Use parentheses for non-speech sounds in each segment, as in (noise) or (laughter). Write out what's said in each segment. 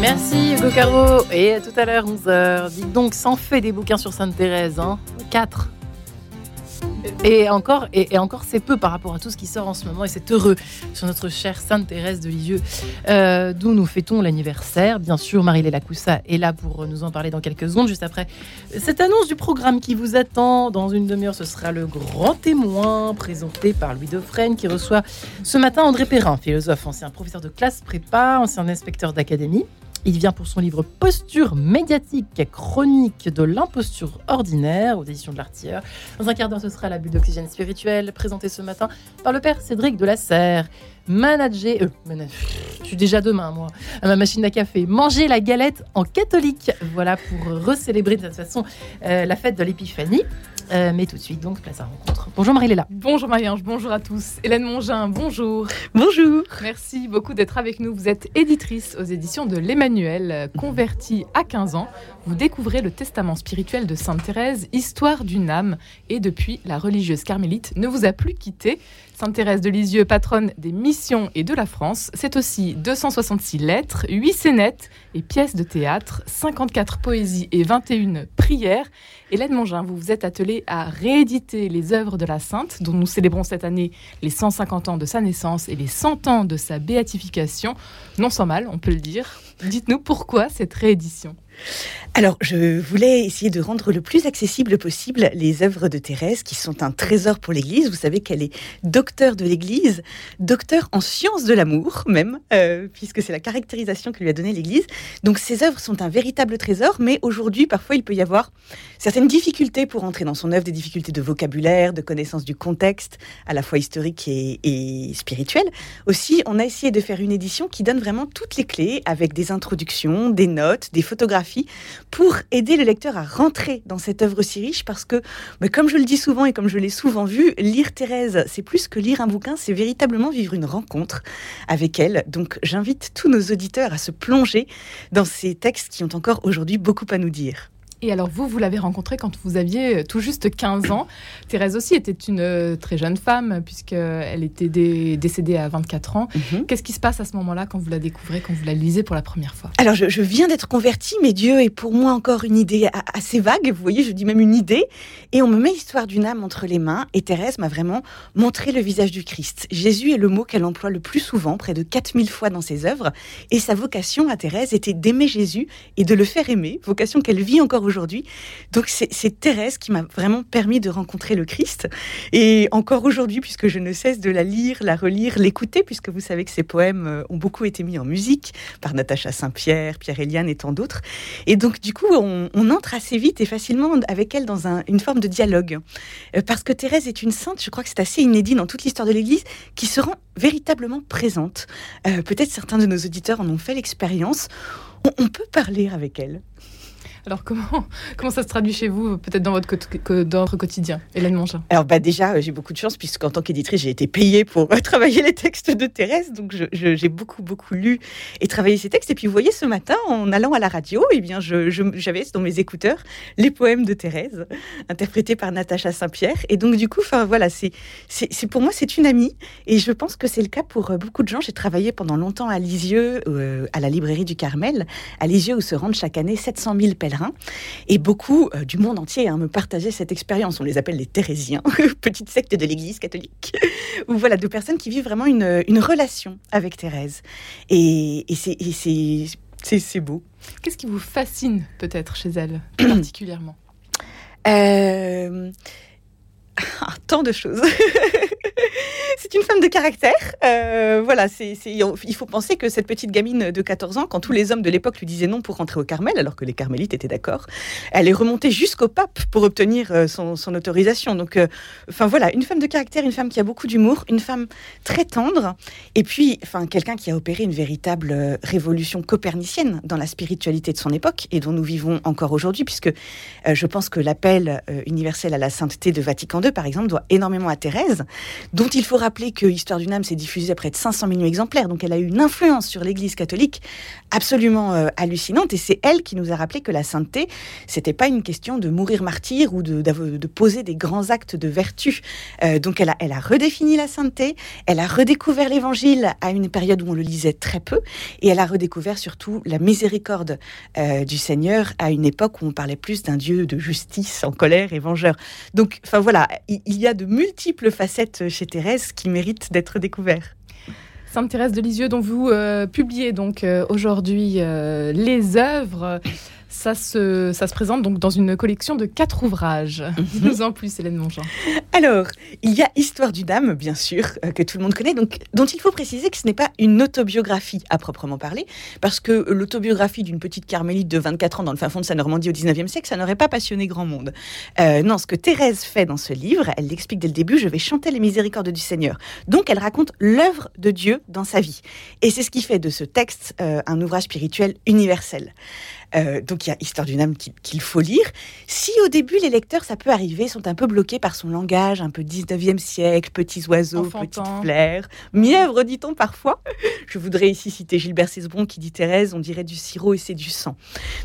Merci Hugo Caro. Et à tout à l'heure, 11h. Dites donc, s'en fait des bouquins sur Sainte-Thérèse. Hein 4. Et encore, et, encore c'est peu par rapport à tout ce qui sort en ce moment, et c'est heureux sur notre chère Sainte Thérèse de Lisieux, euh, d'où nous fêtons l'anniversaire. Bien sûr, Marie-Léla Coussa est là pour nous en parler dans quelques secondes, juste après cette annonce du programme qui vous attend. Dans une demi-heure, ce sera le grand témoin présenté par Louis Dauphren qui reçoit ce matin André Perrin, philosophe, ancien professeur de classe prépa, ancien inspecteur d'académie. Il vient pour son livre Posture médiatique, chronique de l'imposture ordinaire aux éditions de l'Artilleur. Dans un quart d'heure, ce sera la bulle d'oxygène spirituel, présentée ce matin par le père Cédric de la Serre. Manager, euh, je suis déjà demain moi, à ma machine à café. Manger la galette en catholique. Voilà pour recélébrer de cette façon euh, la fête de l'Épiphanie. Euh, mais tout de suite, donc, place à rencontre. Bonjour Marie-Léla. Bonjour Marie-Ange, bonjour à tous. Hélène Mongin, bonjour. Bonjour. Merci beaucoup d'être avec nous. Vous êtes éditrice aux éditions de l'Emmanuel, convertie à 15 ans. Vous découvrez le testament spirituel de Sainte Thérèse, histoire d'une âme. Et depuis, la religieuse carmélite ne vous a plus quitté. Sainte Thérèse de Lisieux, patronne des missions et de la France. C'est aussi 266 lettres, 8 scénettes et pièces de théâtre, 54 poésies et 21 prières. Hélène Mongin, vous vous êtes attelée à rééditer les œuvres de la Sainte, dont nous célébrons cette année les 150 ans de sa naissance et les 100 ans de sa béatification. Non sans mal, on peut le dire. Dites-nous pourquoi cette réédition? Alors, je voulais essayer de rendre le plus accessible possible les œuvres de Thérèse, qui sont un trésor pour l'Église. Vous savez qu'elle est docteur de l'Église, docteur en sciences de l'amour même, euh, puisque c'est la caractérisation que lui a donnée l'Église. Donc, ces œuvres sont un véritable trésor, mais aujourd'hui, parfois, il peut y avoir certaines difficultés pour entrer dans son œuvre, des difficultés de vocabulaire, de connaissance du contexte, à la fois historique et spirituel. Aussi, on a essayé de faire une édition qui donne vraiment toutes les clés, avec des introductions, des notes, des photographies pour aider le lecteur à rentrer dans cette œuvre si riche parce que, mais comme je le dis souvent et comme je l'ai souvent vu, lire Thérèse, c'est plus que lire un bouquin, c'est véritablement vivre une rencontre avec elle. Donc j'invite tous nos auditeurs à se plonger dans ces textes qui ont encore aujourd'hui beaucoup à nous dire. Et alors vous, vous l'avez rencontrée quand vous aviez euh, tout juste 15 ans. (clears throat) Thérèse aussi était une euh, très jeune femme puisqu'elle était décédée à 24 ans. Mhm. Qu'est-ce qui se passe à ce moment-là quand vous la découvrez, quand vous la lisez pour la première fois? Alors je, viens d'être convertie, mais Dieu est pour moi encore une idée assez vague. Vous voyez, je dis même une idée. Et on me met l'histoire d'une âme entre les mains. Et Thérèse m'a vraiment montré le visage du Christ. Jésus est le mot qu'elle emploie le plus souvent, près de 4000 fois dans ses œuvres. Et sa vocation à Thérèse était d'aimer Jésus et de le faire aimer, vocation qu'elle vit encore aujourd'hui aujourd'hui. Donc c'est Thérèse qui m'a vraiment permis de rencontrer le Christ. Et encore aujourd'hui, puisque je ne cesse de la lire, la relire, l'écouter, puisque vous savez que ses poèmes euh, ont beaucoup été mis en musique par Natacha Saint-Pierre, Pierre Eliane et tant d'autres. Et donc du coup, on, entre assez vite et facilement avec elle dans une forme de dialogue. Euh, parce que Thérèse est une sainte, je crois que c'est assez inédit dans toute l'histoire de l'Église, qui se rend véritablement présente. Euh, peut-être certains de nos auditeurs en ont fait l'expérience. on peut parler avec elle. Alors comment, (laughs) comment ça se traduit chez vous, peut-être dans votre, dans votre quotidien, Hélène Mangin Alors bah déjà, euh, j'ai beaucoup de chance puisqu'en tant qu'éditrice, j'ai été payée pour euh, (laughs) travailler les textes de Thérèse, donc j'ai beaucoup beaucoup lu et travaillé ces textes. Et puis vous voyez, ce matin, en allant à la radio, eh bien, j'avais dans mes écouteurs les poèmes de Thérèse, interprétés par Natacha Saint-Pierre. Et donc du coup, voilà, c'est pour moi c'est une amie et je pense que c'est le cas pour euh, beaucoup de gens. J'ai travaillé pendant longtemps à Lisieux, à la librairie du Carmel, à Lisieux où se rendent chaque année 700 000 pèlerins et beaucoup euh, du monde entier hein, me partageaient cette expérience. On les appelle les Thérésiens, (laughs) petite secte de l'Église catholique, (laughs) ou voilà, de personnes qui vivent vraiment une, relation avec Thérèse. Et, et c'est beau. Qu'est-ce qui vous fascine peut-être chez elle (clears throat) particulièrement? Euh, (laughs) Tant de choses. C'est une femme de caractère. Euh, voilà, c'est, il faut penser que cette petite gamine de 14 ans, quand tous les hommes de l'époque lui disaient non pour rentrer au Carmel, alors que les carmélites étaient d'accord, elle est remontée jusqu'au pape pour obtenir euh, son, autorisation. Donc, euh, enfin voilà, une femme de caractère, une femme qui a beaucoup d'humour, une femme très tendre, et puis, enfin, quelqu'un qui a opéré une véritable révolution copernicienne dans la spiritualité de son époque et dont nous vivons encore aujourd'hui, puisque je pense que l'appel universel à la sainteté de Vatican II, par exemple, doit énormément à Thérèse, dont il faut rappeler rappeler que Histoire d'une âme s'est diffusée à près de 500 millions d'exemplaires, donc elle a eu une influence sur l'Église catholique absolument euh, hallucinante. Et c'est elle qui nous a rappelé que la sainteté, c'était pas une question de mourir martyr ou de, de poser des grands actes de vertu. Euh, donc elle a, elle a redéfini la sainteté, elle a redécouvert l'Évangile à une période où on le lisait très peu, et elle a redécouvert surtout la miséricorde euh, du Seigneur à une époque où on parlait plus d'un Dieu de justice en colère et vengeur. Donc, enfin voilà, il, y a de multiples facettes chez Thérèse qui méritent d'être découvertes. Sainte Thérèse de Lisieux, dont vous euh, publiez donc euh, aujourd'hui euh, les œuvres. Ça se, ça se présente donc dans une collection de quatre ouvrages. Mhm. Nous en plus, Hélène Mongeant. Alors, il y a Histoire du Dame, bien sûr, euh, que tout le monde connaît, donc, dont il faut préciser que ce n'est pas une autobiographie à proprement parler, parce que l'autobiographie d'une petite carmélite de 24 ans dans le fin fond de sa Normandie au 19e siècle, ça n'aurait pas passionné grand monde. Euh, non, ce que Thérèse fait dans ce livre, elle l'explique dès le début, je vais chanter les miséricordes du Seigneur. Donc, elle raconte l'œuvre de Dieu dans sa vie. Et c'est ce qui fait de ce texte euh, un ouvrage spirituel universel. Euh, donc il y a Histoire d'une âme qu'il faut lire. Si au début les lecteurs, ça peut arriver, sont un peu bloqués par son langage, un peu 19e siècle, petits oiseaux, petites fleurs, mièvre dit-on parfois. (laughs) Je voudrais ici citer Gilbert Cesbron qui dit Thérèse, on dirait du sirop et c'est du sang.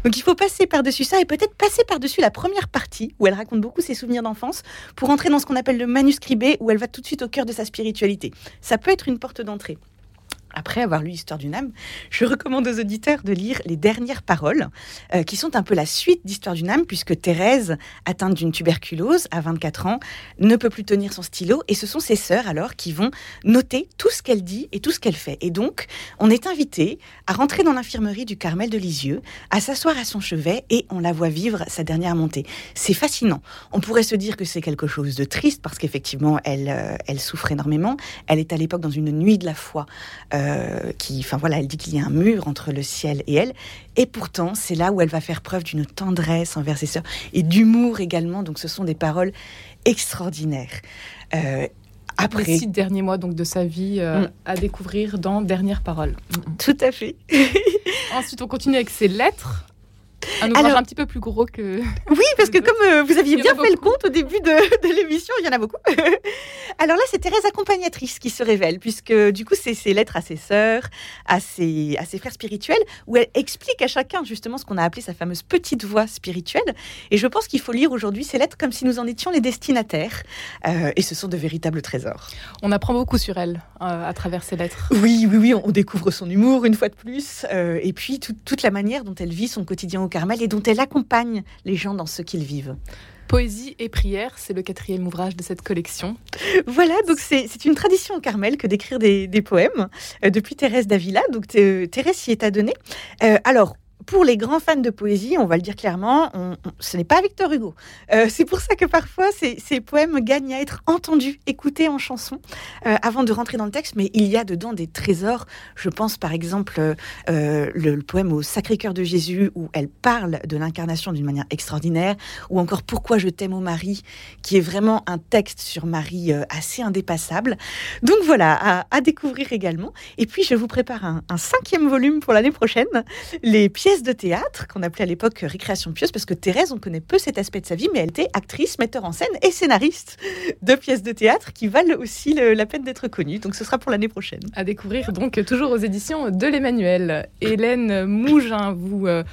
Donc il faut passer par-dessus ça et peut-être passer par-dessus la première partie où elle raconte beaucoup ses souvenirs d'enfance pour entrer dans ce qu'on appelle le manuscrit B où elle va tout de suite au cœur de sa spiritualité. Ça peut être une porte d'entrée. Après avoir lu Histoire d'une âme, je recommande aux auditeurs de lire les dernières paroles, euh, qui sont un peu la suite d'Histoire d'une âme, puisque Thérèse, atteinte d'une tuberculose à 24 ans, ne peut plus tenir son stylo, et ce sont ses sœurs alors qui vont noter tout ce qu'elle dit et tout ce qu'elle fait. Et donc, on est invité à rentrer dans l'infirmerie du Carmel de Lisieux, à s'asseoir à son chevet, et on la voit vivre sa dernière montée. C'est fascinant. On pourrait se dire que c'est quelque chose de triste, parce qu'effectivement, elle, euh, elle souffre énormément. Elle est à l'époque dans une nuit de la foi. Euh, euh, qui, enfin voilà, elle dit qu'il y a un mur entre le ciel et elle. Et pourtant, c'est là où elle va faire preuve d'une tendresse envers ses sœurs et d'humour également. Donc, ce sont des paroles extraordinaires. Euh, après... Les six derniers mois donc de sa vie euh, mm. à découvrir dans Dernières Paroles. Tout à fait. (laughs) Ensuite, on continue avec ses lettres. Un ouvrage un petit peu plus gros que. (laughs) Oui, parce que comme euh, vous aviez bien fait le compte au début (laughs) de, l'émission, il y en a beaucoup. (laughs) Alors là, c'est Thérèse accompagnatrice qui se révèle, puisque du coup, c'est ses lettres à ses sœurs, à ses, à ses frères spirituels, où elle explique à chacun justement ce qu'on a appelé sa fameuse petite voix spirituelle. Et je pense qu'il faut lire aujourd'hui ces lettres comme si nous en étions les destinataires. Euh, et ce sont de véritables trésors. On apprend beaucoup sur elle euh, à travers ces lettres. Oui, oui, oui, on découvre son humour une fois de plus, et puis toute la manière dont elle vit son quotidien au Carmel et dont elle accompagne les gens dans ce qu'ils vivent. Poésie et prière, c'est le quatrième ouvrage de cette collection. Voilà, donc c'est une tradition au Carmel que d'écrire des, poèmes euh, depuis Thérèse d'Avila. Donc Thérèse s'y est adonnée. Euh, alors, pour les grands fans de poésie, on va le dire clairement, ce n'est pas Victor Hugo. Euh, c'est pour ça que parfois ces, poèmes gagnent à être entendus, écoutés en chanson, euh, avant de rentrer dans le texte. Mais il y a dedans des trésors. Je pense par exemple euh, le, poème au Sacré-Cœur de Jésus, où elle parle de l'incarnation d'une manière extraordinaire, ou encore Pourquoi je t'aime au Marie, qui est vraiment un texte sur Marie assez indépassable. Donc voilà, à, découvrir également. Et puis je vous prépare un, un cinquième volume pour l'année prochaine, les pièces de théâtre qu'on appelait à l'époque Récréation pieuse, parce que Thérèse, on connaît peu cet aspect de sa vie, mais elle était actrice, metteur en scène et scénariste de pièces de théâtre qui valent aussi la peine d'être connues. Donc ce sera pour l'année prochaine. À découvrir donc toujours aux éditions de l'Emmanuel. Hélène Mougin, vous, euh,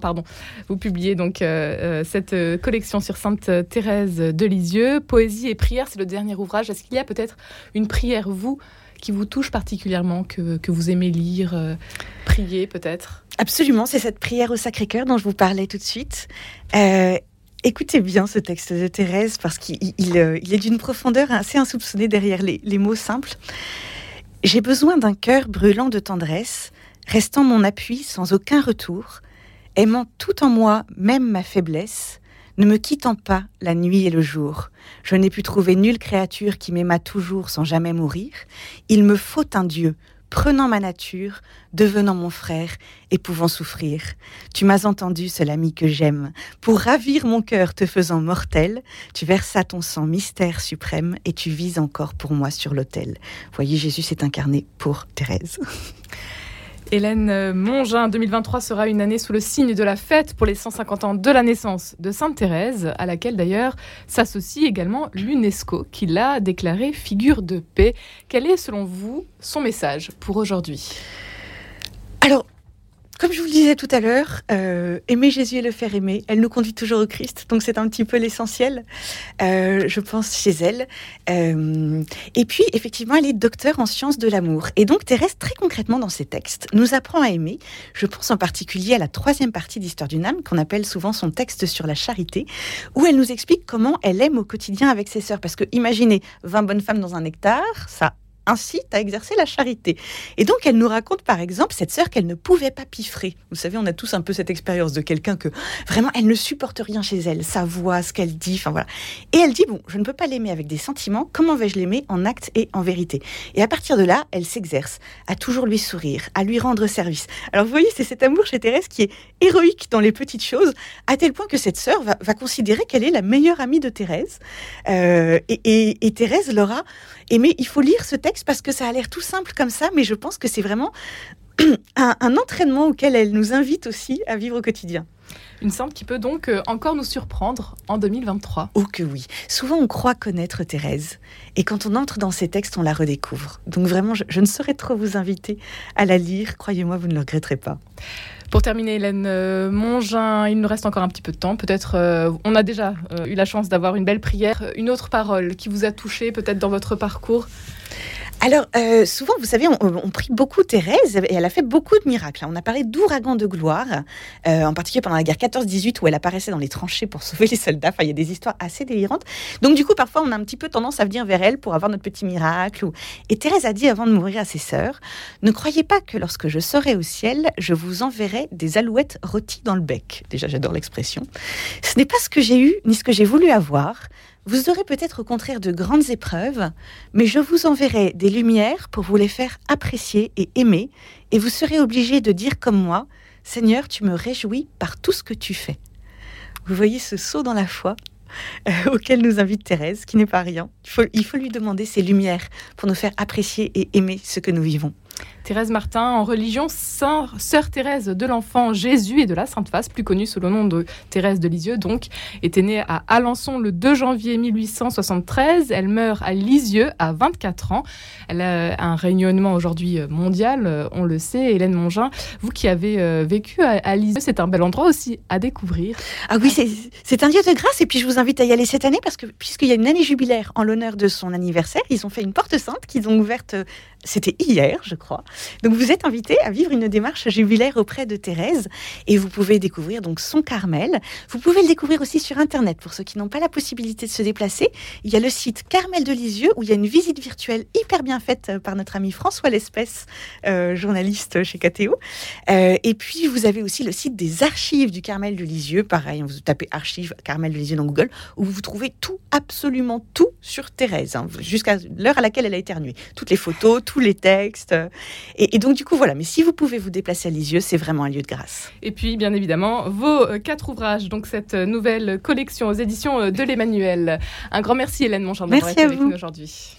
pardon, vous publiez donc euh, euh, cette collection sur Sainte Thérèse de Lisieux. Poésie et prière, c'est le dernier ouvrage. Est-ce qu'il y a peut-être une prière, vous, qui vous touche particulièrement, que, que vous aimez lire, prier peut-être? Absolument, c'est cette prière au Sacré-Cœur dont je vous parlais tout de suite. Euh, écoutez bien ce texte de Thérèse parce qu'il euh, est d'une profondeur assez insoupçonnée derrière les, les mots simples. J'ai besoin d'un cœur brûlant de tendresse, restant mon appui sans aucun retour, aimant tout en moi, même ma faiblesse, ne me quittant pas la nuit et le jour. Je n'ai pu trouver nulle créature qui m'aima toujours sans jamais mourir. Il me faut un Dieu prenant ma nature, devenant mon frère et pouvant souffrir. Tu m'as entendu, seul ami que j'aime. Pour ravir mon cœur te faisant mortel, tu versas ton sang mystère suprême et tu vis encore pour moi sur l'autel. Voyez, Jésus s'est incarné pour Thérèse. Hélène Mongin, 2023 sera une année sous le signe de la fête pour les 150 ans de la naissance de Sainte Thérèse, à laquelle d'ailleurs s'associe également l'UNESCO, qui l'a déclarée figure de paix. Quel est selon vous son message pour aujourd'hui? Comme je vous le disais tout à l'heure, euh, aimer Jésus et le faire aimer, elle nous conduit toujours au Christ, donc c'est un petit peu l'essentiel, euh, je pense, chez elle. Euh, et puis, effectivement, elle est docteur en sciences de l'amour. Et donc, Thérèse, très concrètement dans ses textes, nous apprend à aimer. Je pense en particulier à la troisième partie d'Histoire d'une âme, qu'on appelle souvent son texte sur la charité, où elle nous explique comment elle aime au quotidien avec ses sœurs. Parce que, imaginez 20 bonnes femmes dans un hectare, ça incite à exercer la charité. Et donc, elle nous raconte par exemple cette sœur qu'elle ne pouvait pas piffrer. Vous savez, on a tous un peu cette expérience de quelqu'un que vraiment elle ne supporte rien chez elle, sa voix, ce qu'elle dit, enfin voilà. Et elle dit bon, je ne peux pas l'aimer avec des sentiments, comment vais-je l'aimer en acte et en vérité? Et à partir de là, elle s'exerce à toujours lui sourire, à lui rendre service. Alors vous voyez, c'est cet amour chez Thérèse qui est héroïque dans les petites choses, à tel point que cette sœur va, considérer qu'elle est la meilleure amie de Thérèse. Euh, et, et, Thérèse l'aura aimé. Il faut lire ce texte parce que ça a l'air tout simple comme ça, mais je pense que c'est vraiment (clears throat) un, entraînement auquel elle nous invite aussi à vivre au quotidien. Une sainte qui peut donc euh, encore nous surprendre en 2023. Oh que oui. Souvent on croit connaître Thérèse et quand on entre dans ses textes on la redécouvre. Donc vraiment je, je ne saurais trop vous inviter à la lire. Croyez-moi, vous ne le regretterez pas. Pour terminer, Hélène euh, Mongin, il nous reste encore un petit peu de temps. Peut-être, euh, on a déjà eu la chance d'avoir une belle prière, une autre parole qui vous a touché peut-être dans votre parcours alors, euh, souvent, vous savez, on, prie beaucoup Thérèse et elle a fait beaucoup de miracles. On a parlé d'ouragan de gloire, euh, en particulier pendant la guerre 14-18 où elle apparaissait dans les tranchées pour (laughs) sauver les soldats. Enfin, il y a des histoires assez délirantes. Donc, du coup, parfois, on a un petit peu tendance à venir vers elle pour avoir notre petit miracle. Et Thérèse a dit avant de mourir à ses sœurs Ne croyez pas que lorsque je serai au ciel, je vous enverrai des alouettes rôties dans le bec. Déjà, j'adore l'expression. Ce n'est pas ce que j'ai eu ni ce que j'ai voulu avoir. Vous aurez peut-être au contraire de grandes épreuves, mais je vous enverrai des lumières pour vous les faire apprécier et aimer, et vous serez obligé de dire comme moi, Seigneur, tu me réjouis par tout ce que tu fais. Vous voyez ce saut dans la foi euh, auquel nous invite Thérèse, qui n'est pas rien. Il faut, il faut lui demander ces lumières pour nous faire apprécier et aimer ce que nous vivons. Thérèse Martin, en religion, sœur Thérèse de l'enfant Jésus et de la Sainte Face, plus connue sous le nom de Thérèse de Lisieux, donc, était née à Alençon le 2 janvier 1873. Elle meurt à Lisieux à 24 ans. Elle a un rayonnement aujourd'hui mondial, on le sait. Hélène Mongin, vous qui avez euh, vécu à, Lisieux, c'est un bel endroit aussi à découvrir. Ah oui, c'est un lieu de grâce et puis je vous invite à y aller cette année parce que puisqu'il y a une année jubilaire en l'honneur de son anniversaire, ils ont fait une porte sainte qu'ils ont ouverte, c'était hier, je crois. Donc vous êtes invité à vivre une démarche jubilaire auprès de Thérèse et vous pouvez découvrir donc son Carmel. Vous pouvez le découvrir aussi sur internet pour ceux qui n'ont pas la possibilité de se déplacer. Il y a le site Carmel de Lisieux où il y a une visite virtuelle hyper bien faite euh, par notre ami François Lespèce, euh, journaliste chez KTO. Euh, et puis vous avez aussi le site des archives du Carmel de Lisieux. Pareil, vous tapez archives Carmel de Lisieux dans Google où vous trouvez tout, absolument tout sur Thérèse, hein, jusqu'à l'heure à laquelle elle a éternué. Toutes les photos, tous les textes. Et, donc, du coup, voilà. Mais si vous pouvez vous déplacer à Lisieux, c'est vraiment un lieu de grâce. Et puis, bien évidemment, vos euh, quatre ouvrages, donc cette euh, nouvelle collection aux éditions euh, de l'Emmanuel. Un grand merci, Hélène Monchamp, d'avoir été avec nous aujourd'hui.